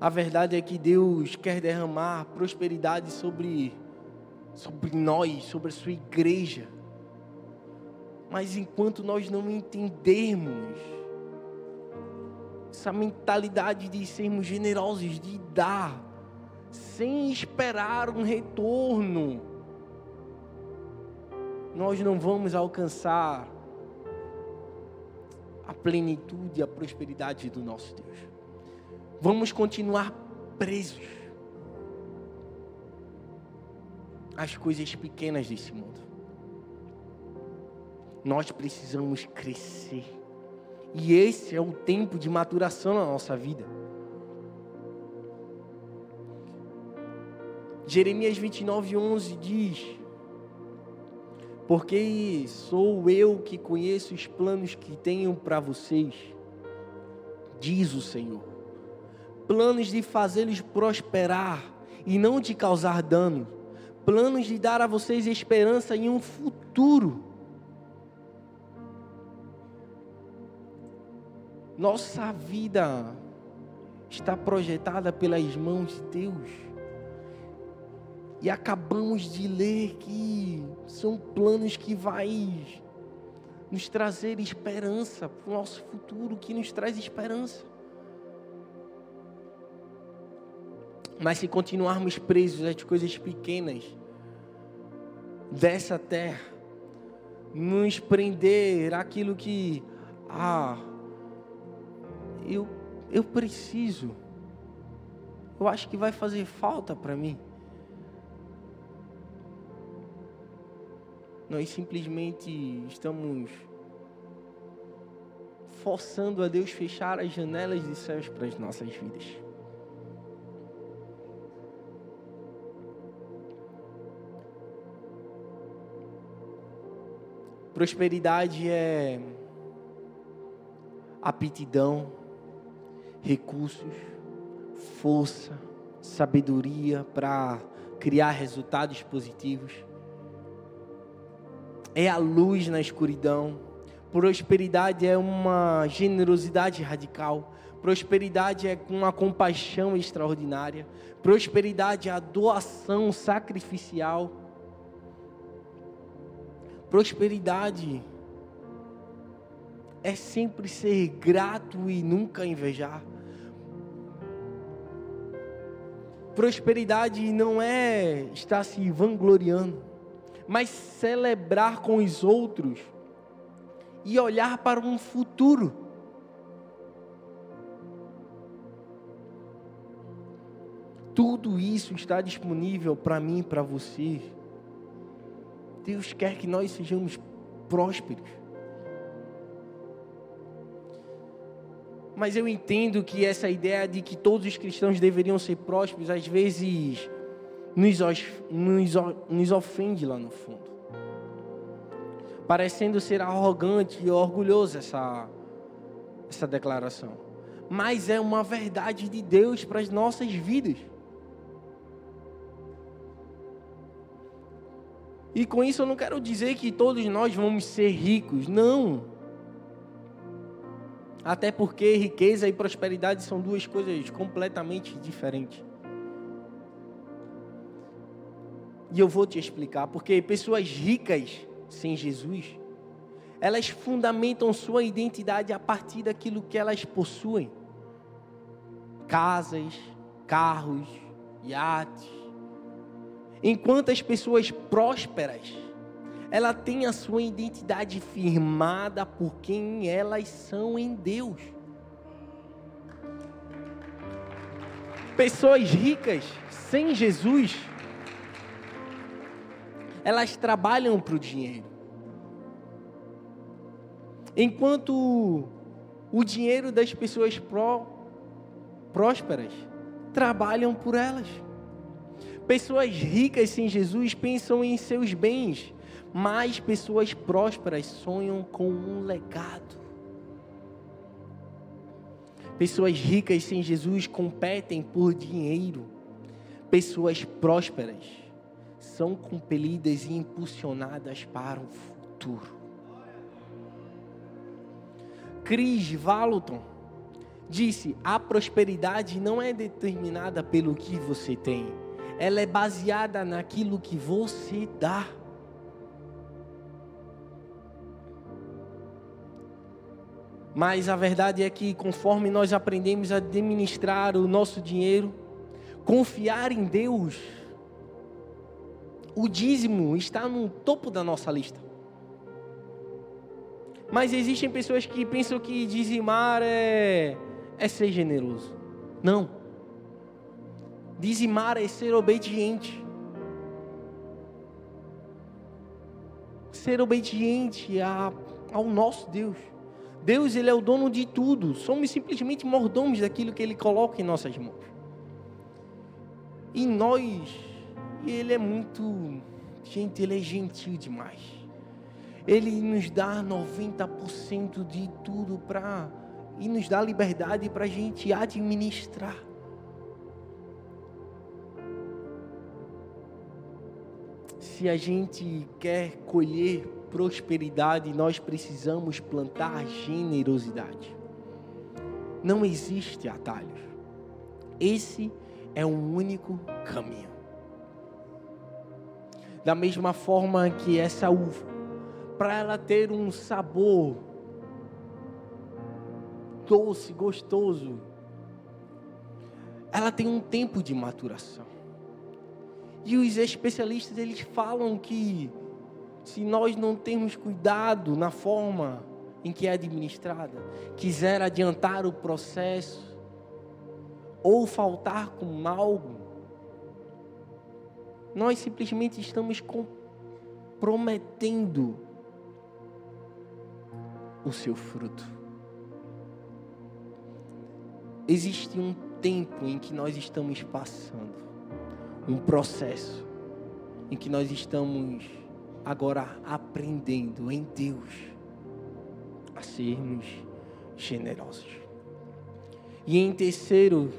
S1: A verdade é que Deus quer derramar prosperidade sobre sobre nós, sobre a sua igreja. Mas enquanto nós não entendermos essa mentalidade de sermos generosos, de dar, sem esperar um retorno, nós não vamos alcançar a plenitude e a prosperidade do nosso Deus. Vamos continuar presos às coisas pequenas desse mundo. Nós precisamos crescer. E esse é o tempo de maturação na nossa vida. Jeremias 29, 11 diz: Porque sou eu que conheço os planos que tenho para vocês, diz o Senhor. Planos de fazê-los prosperar e não de causar dano, planos de dar a vocês esperança em um futuro. Nossa vida está projetada pelas mãos de Deus. E acabamos de ler que são planos que vai nos trazer esperança para o nosso futuro, que nos traz esperança. Mas se continuarmos presos às coisas pequenas dessa terra, nos prender àquilo que, ah, eu, eu preciso. Eu acho que vai fazer falta para mim. Nós simplesmente estamos forçando a Deus fechar as janelas dos céus para as nossas vidas. Prosperidade é aptidão, recursos, força, sabedoria para criar resultados positivos. É a luz na escuridão. Prosperidade é uma generosidade radical. Prosperidade é uma compaixão extraordinária. Prosperidade é a doação sacrificial. Prosperidade é sempre ser grato e nunca invejar. Prosperidade não é estar se vangloriando, mas celebrar com os outros e olhar para um futuro. Tudo isso está disponível para mim e para você. Deus quer que nós sejamos prósperos. Mas eu entendo que essa ideia de que todos os cristãos deveriam ser prósperos, às vezes nos, nos, nos ofende lá no fundo. Parecendo ser arrogante e orgulhoso essa, essa declaração. Mas é uma verdade de Deus para as nossas vidas. E com isso eu não quero dizer que todos nós vamos ser ricos, não. Até porque riqueza e prosperidade são duas coisas completamente diferentes. E eu vou te explicar, porque pessoas ricas sem Jesus, elas fundamentam sua identidade a partir daquilo que elas possuem: casas, carros, iates. Enquanto as pessoas prósperas, ela tem a sua identidade firmada por quem elas são em Deus. Pessoas ricas sem Jesus, elas trabalham para o dinheiro. Enquanto o dinheiro das pessoas pró, prósperas trabalham por elas. Pessoas ricas sem Jesus pensam em seus bens, mais pessoas prósperas sonham com um legado. Pessoas ricas sem Jesus competem por dinheiro. Pessoas prósperas são compelidas e impulsionadas para o futuro. Chris Valuton disse: a prosperidade não é determinada pelo que você tem, ela é baseada naquilo que você dá. Mas a verdade é que conforme nós aprendemos a administrar o nosso dinheiro, confiar em Deus, o dízimo está no topo da nossa lista. Mas existem pessoas que pensam que dizimar é, é ser generoso. Não. Dizimar é ser obediente. Ser obediente a, ao nosso Deus. Deus, Ele é o dono de tudo. Somos simplesmente mordomos daquilo que Ele coloca em nossas mãos. E nós, Ele é muito, gente, Ele é gentil demais. Ele nos dá 90% de tudo para, e nos dá liberdade para a gente administrar. Se a gente quer colher prosperidade, nós precisamos plantar generosidade. Não existe atalhos. Esse é um único caminho. Da mesma forma que essa uva, para ela ter um sabor doce, gostoso, ela tem um tempo de maturação. E os especialistas eles falam que se nós não temos cuidado na forma em que é administrada, quiser adiantar o processo ou faltar com algo, nós simplesmente estamos comprometendo o seu fruto. Existe um tempo em que nós estamos passando, um processo em que nós estamos agora aprendendo em Deus a sermos generosos. E em terceiro,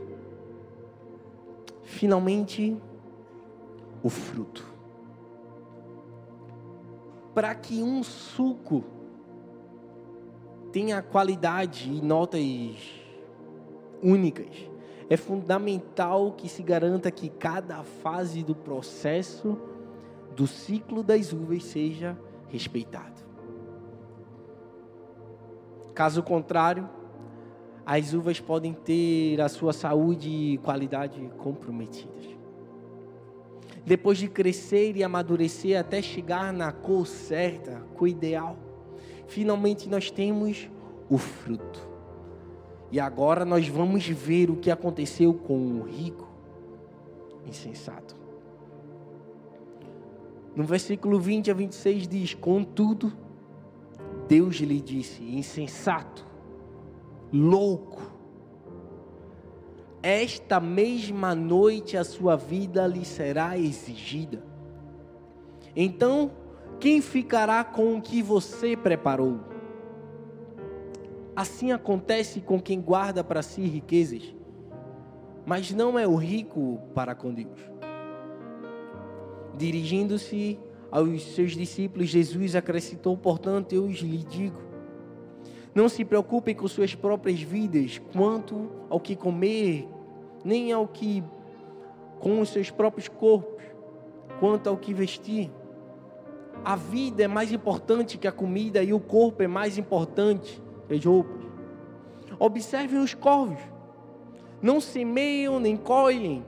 S1: finalmente, o fruto. Para que um suco tenha qualidade e notas únicas, é fundamental que se garanta que cada fase do processo do ciclo das uvas seja respeitado. Caso contrário, as uvas podem ter a sua saúde e qualidade comprometidas. Depois de crescer e amadurecer até chegar na cor certa, cor ideal, finalmente nós temos o fruto. E agora nós vamos ver o que aconteceu com o rico insensato. No versículo 20 a 26 diz: Contudo, Deus lhe disse: Insensato, louco, esta mesma noite a sua vida lhe será exigida. Então, quem ficará com o que você preparou? Assim acontece com quem guarda para si riquezas, mas não é o rico para com Deus. Dirigindo-se aos seus discípulos, Jesus acrescentou: Portanto, eu lhe digo, não se preocupem com suas próprias vidas, quanto ao que comer, nem ao que com os seus próprios corpos, quanto ao que vestir. A vida é mais importante que a comida e o corpo é mais importante as roupas. Observem os corvos. Não semeiam nem colhem,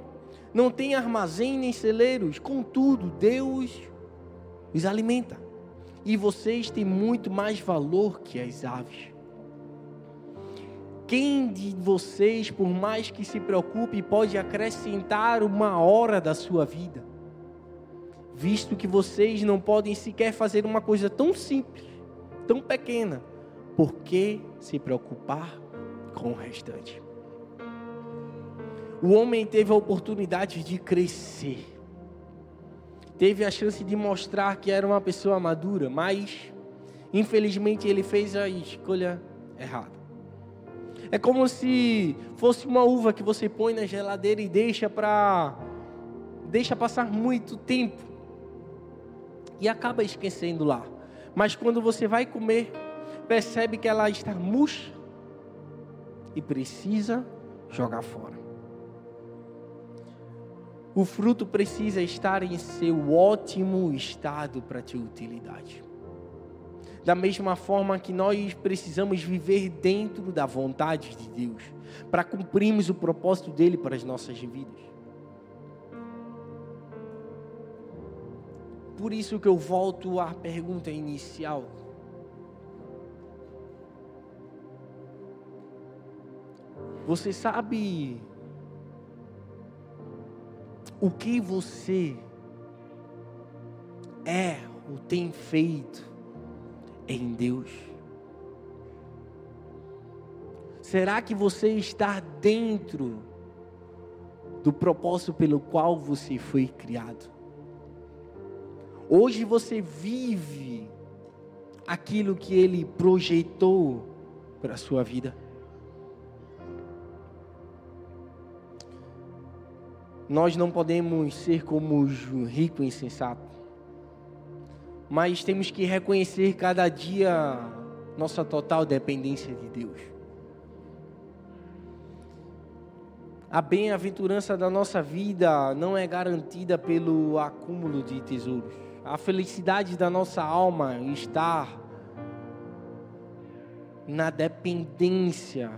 S1: não tem armazém nem celeiros, contudo, Deus os alimenta. E vocês têm muito mais valor que as aves. Quem de vocês, por mais que se preocupe, pode acrescentar uma hora da sua vida? Visto que vocês não podem sequer fazer uma coisa tão simples, tão pequena, por que se preocupar com o restante? O homem teve a oportunidade de crescer. Teve a chance de mostrar que era uma pessoa madura, mas infelizmente ele fez a escolha errada. É como se fosse uma uva que você põe na geladeira e deixa para deixa passar muito tempo e acaba esquecendo lá. Mas quando você vai comer, percebe que ela está murcha e precisa jogar fora. O fruto precisa estar em seu ótimo estado para ter utilidade. Da mesma forma que nós precisamos viver dentro da vontade de Deus, para cumprirmos o propósito dele para as nossas vidas. Por isso que eu volto à pergunta inicial. Você sabe o que você é ou tem feito em Deus? Será que você está dentro do propósito pelo qual você foi criado? Hoje você vive aquilo que Ele projetou para a sua vida? Nós não podemos ser como o rico insensato, mas temos que reconhecer cada dia nossa total dependência de Deus. A bem-aventurança da nossa vida não é garantida pelo acúmulo de tesouros. A felicidade da nossa alma está na dependência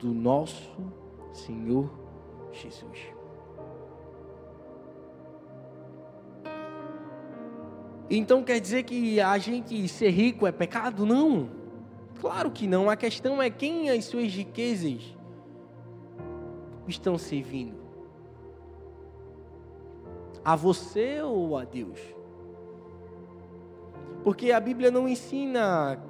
S1: do nosso Senhor Jesus. Então quer dizer que a gente ser rico é pecado? Não. Claro que não. A questão é quem as suas riquezas estão servindo. A você ou a Deus? Porque a Bíblia não ensina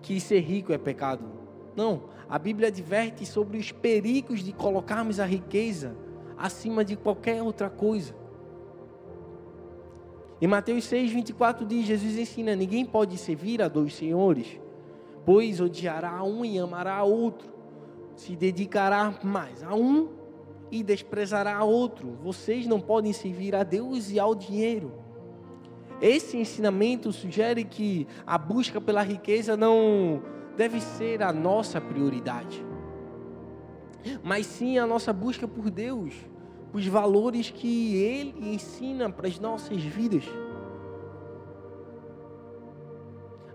S1: que ser rico é pecado. Não. A Bíblia adverte sobre os perigos de colocarmos a riqueza acima de qualquer outra coisa. Em Mateus 6, 24 diz: Jesus ensina: ninguém pode servir a dois senhores, pois odiará um e amará outro, se dedicará mais a um e desprezará a outro. Vocês não podem servir a Deus e ao dinheiro. Esse ensinamento sugere que a busca pela riqueza não deve ser a nossa prioridade, mas sim a nossa busca por Deus, os valores que Ele ensina para as nossas vidas.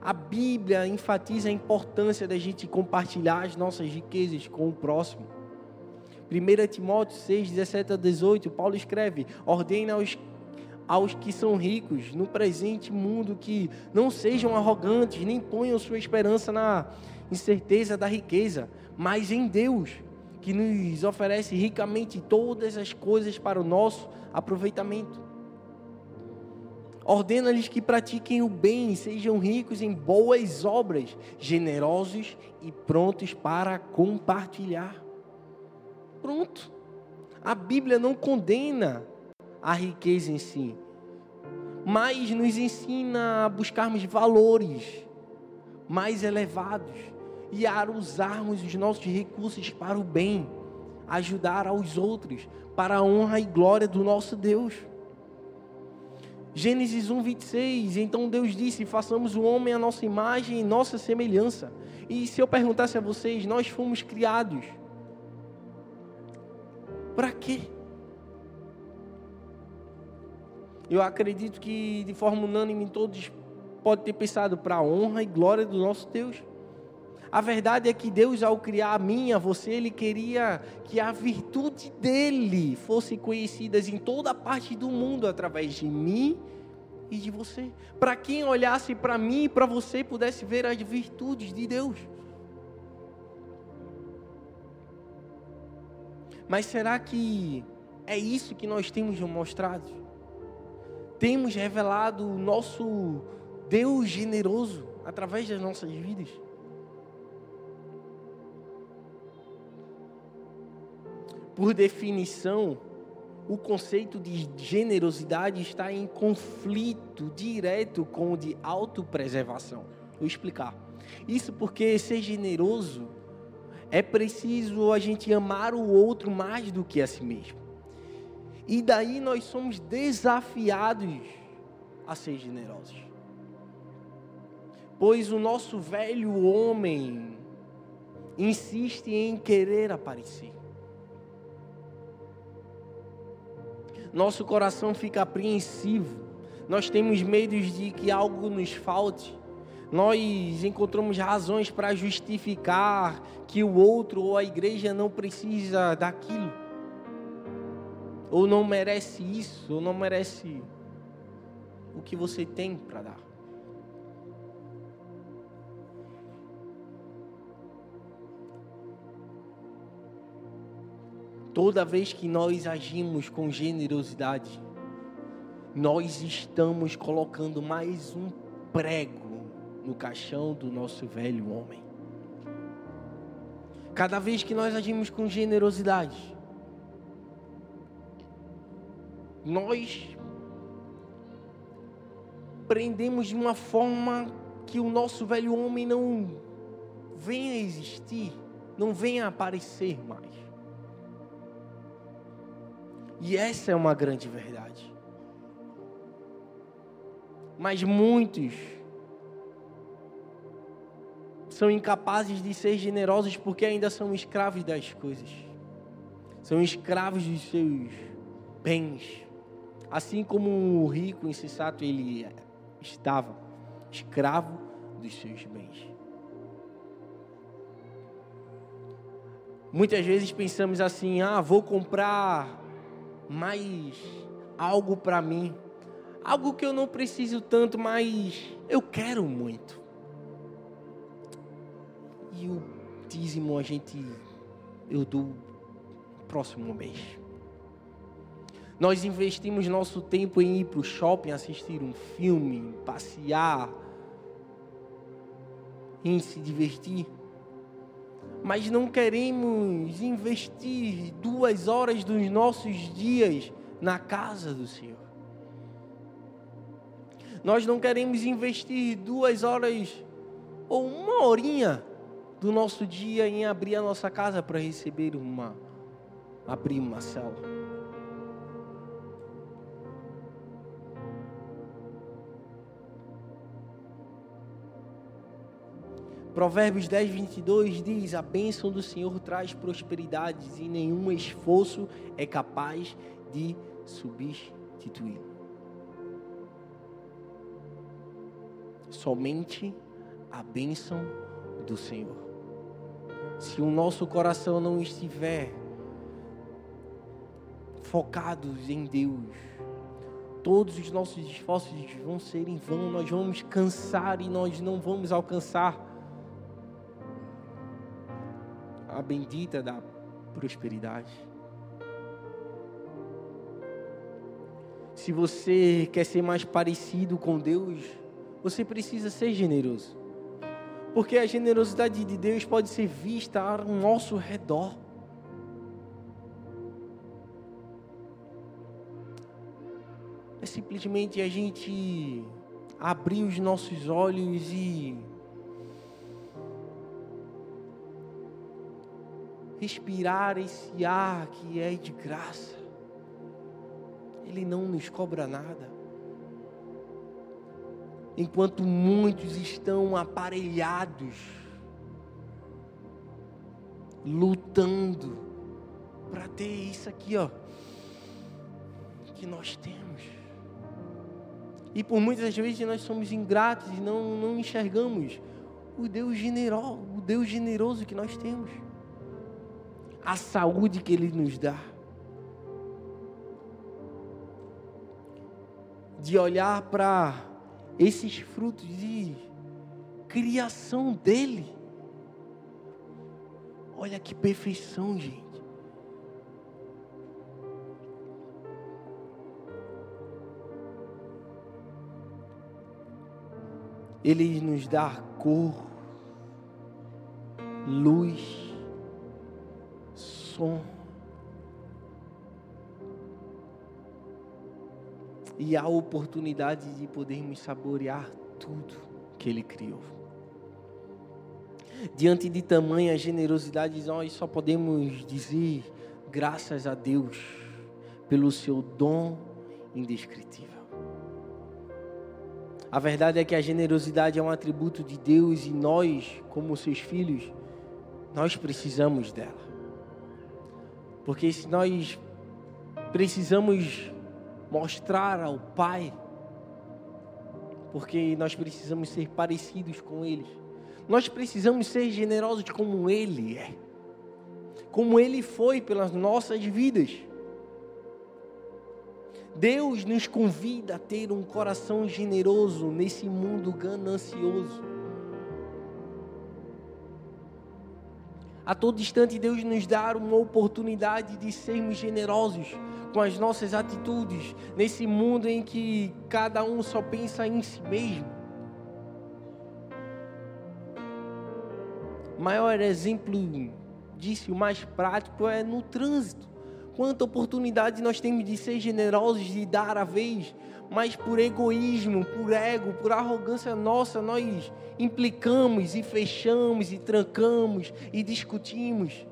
S1: A Bíblia enfatiza a importância da gente compartilhar as nossas riquezas com o próximo. 1 Timóteo 6, 17 a 18, Paulo escreve: ordena aos aos que são ricos no presente mundo que não sejam arrogantes, nem ponham sua esperança na incerteza da riqueza, mas em Deus, que nos oferece ricamente todas as coisas para o nosso aproveitamento. Ordena-lhes que pratiquem o bem, sejam ricos em boas obras, generosos e prontos para compartilhar. Pronto. A Bíblia não condena a riqueza em si, mas nos ensina a buscarmos valores mais elevados e a usarmos os nossos recursos para o bem, ajudar aos outros, para a honra e glória do nosso Deus. Gênesis 1, 26. Então Deus disse: façamos o homem à nossa imagem e nossa semelhança. E se eu perguntasse a vocês, nós fomos criados. Para quê? Eu acredito que de forma unânime todos podem ter pensado para a honra e glória do nosso Deus. A verdade é que Deus, ao criar a mim, a você, Ele queria que a virtude dEle fosse conhecida em toda parte do mundo através de mim e de você. Para quem olhasse para mim e para você pudesse ver as virtudes de Deus. Mas será que é isso que nós temos mostrado? Temos revelado o nosso Deus generoso através das nossas vidas. Por definição, o conceito de generosidade está em conflito direto com o de autopreservação. Vou explicar. Isso porque ser generoso é preciso a gente amar o outro mais do que a si mesmo. E daí nós somos desafiados a ser generosos. Pois o nosso velho homem insiste em querer aparecer. Nosso coração fica apreensivo. Nós temos medo de que algo nos falte. Nós encontramos razões para justificar que o outro ou a igreja não precisa daquilo ou não merece isso, ou não merece o que você tem para dar. Toda vez que nós agimos com generosidade, nós estamos colocando mais um prego no caixão do nosso velho homem. Cada vez que nós agimos com generosidade, nós prendemos de uma forma que o nosso velho homem não venha a existir, não venha a aparecer mais. E essa é uma grande verdade. Mas muitos são incapazes de ser generosos porque ainda são escravos das coisas. São escravos dos seus bens. Assim como o rico insensato ele estava escravo dos seus bens. Muitas vezes pensamos assim: ah, vou comprar mais algo para mim, algo que eu não preciso tanto, mas eu quero muito. E o dízimo a gente eu dou próximo mês. Nós investimos nosso tempo em ir para o shopping, assistir um filme, passear, em se divertir. Mas não queremos investir duas horas dos nossos dias na casa do Senhor. Nós não queremos investir duas horas ou uma horinha do nosso dia em abrir a nossa casa para receber uma abrir uma célula. Provérbios 10, 22 diz: A bênção do Senhor traz prosperidades e nenhum esforço é capaz de substituí-lo. Somente a bênção do Senhor. Se o nosso coração não estiver focados em Deus, todos os nossos esforços vão ser em vão, nós vamos cansar e nós não vamos alcançar a bendita da prosperidade. Se você quer ser mais parecido com Deus, você precisa ser generoso. Porque a generosidade de Deus pode ser vista ao nosso redor. É simplesmente a gente abrir os nossos olhos e respirar esse ar que é de graça. Ele não nos cobra nada. Enquanto muitos estão aparelhados, lutando para ter isso aqui, ó, que nós temos. E por muitas vezes nós somos ingratos e não, não enxergamos o Deus generoso, o Deus generoso que nós temos a saúde que Ele nos dá. De olhar para esses frutos de criação dEle. Olha que perfeição, gente. Ele nos dá cor, luz, E a oportunidade de podermos saborear tudo que Ele criou. Diante de tamanha generosidade, nós só podemos dizer graças a Deus pelo seu dom indescritível. A verdade é que a generosidade é um atributo de Deus e nós, como seus filhos, nós precisamos dela. Porque se nós precisamos mostrar ao Pai, porque nós precisamos ser parecidos com Ele, nós precisamos ser generosos como Ele é, como Ele foi pelas nossas vidas. Deus nos convida a ter um coração generoso nesse mundo ganancioso. A todo instante, Deus nos dá uma oportunidade de sermos generosos com as nossas atitudes, nesse mundo em que cada um só pensa em si mesmo. O maior exemplo disso, o mais prático, é no trânsito. Quanta oportunidade nós temos de ser generosos, de dar a vez, mas por egoísmo, por ego, por arrogância nossa, nós implicamos e fechamos e trancamos e discutimos.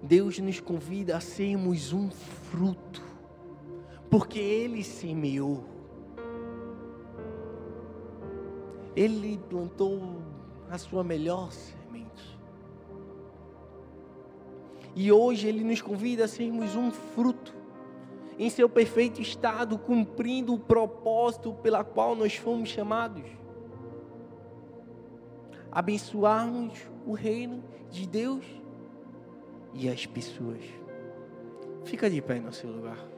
S1: Deus nos convida a sermos um fruto, porque Ele semeou. Ele plantou a sua melhor semente. E hoje Ele nos convida a sermos um fruto, em seu perfeito estado, cumprindo o propósito pela qual nós fomos chamados. Abençoarmos o reino de Deus e as pessoas. Fica de pé no seu lugar.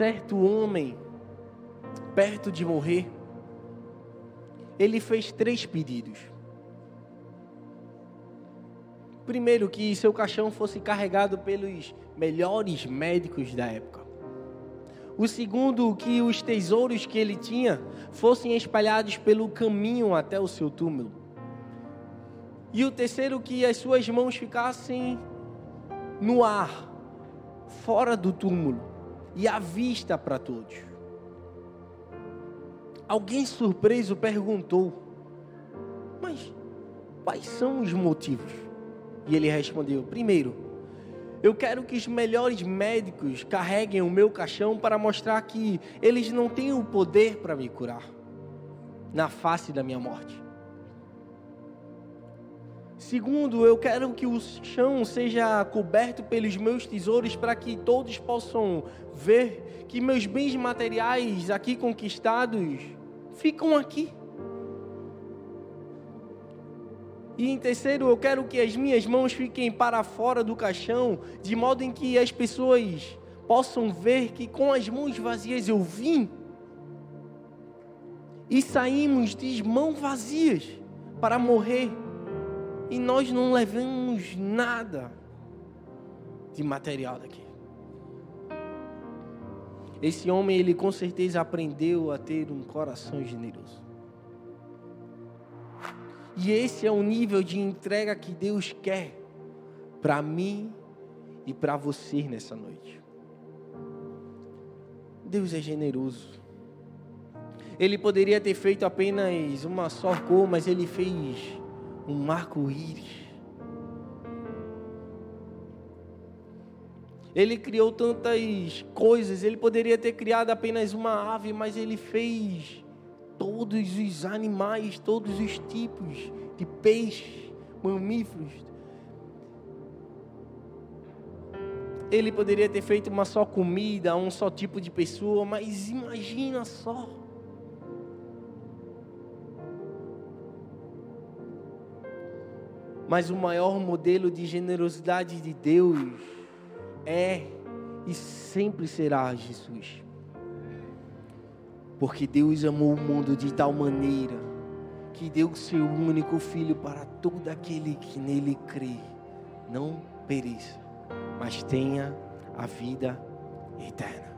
S1: Certo homem, perto de morrer, ele fez três pedidos. Primeiro, que seu caixão fosse carregado pelos melhores médicos da época. O segundo, que os tesouros que ele tinha fossem espalhados pelo caminho até o seu túmulo. E o terceiro, que as suas mãos ficassem no ar, fora do túmulo e à vista para todos. Alguém surpreso perguntou: Mas quais são os motivos? E ele respondeu: Primeiro, eu quero que os melhores médicos carreguem o meu caixão para mostrar que eles não têm o poder para me curar na face da minha morte. Segundo, eu quero que o chão seja coberto pelos meus tesouros para que todos possam ver que meus bens materiais aqui conquistados ficam aqui. E em terceiro, eu quero que as minhas mãos fiquem para fora do caixão, de modo em que as pessoas possam ver que com as mãos vazias eu vim. E saímos de mãos vazias para morrer. E nós não levamos nada de material daqui. Esse homem, ele com certeza aprendeu a ter um coração generoso. E esse é o nível de entrega que Deus quer para mim e para você nessa noite. Deus é generoso. Ele poderia ter feito apenas uma só cor, mas ele fez um arco-íris. Ele criou tantas coisas, ele poderia ter criado apenas uma ave, mas ele fez todos os animais, todos os tipos de peixes, mamíferos. Ele poderia ter feito uma só comida, um só tipo de pessoa, mas imagina só. Mas o maior modelo de generosidade de Deus é e sempre será Jesus. Porque Deus amou o mundo de tal maneira que deu seu único filho para todo aquele que nele crê, não pereça, mas tenha a vida eterna.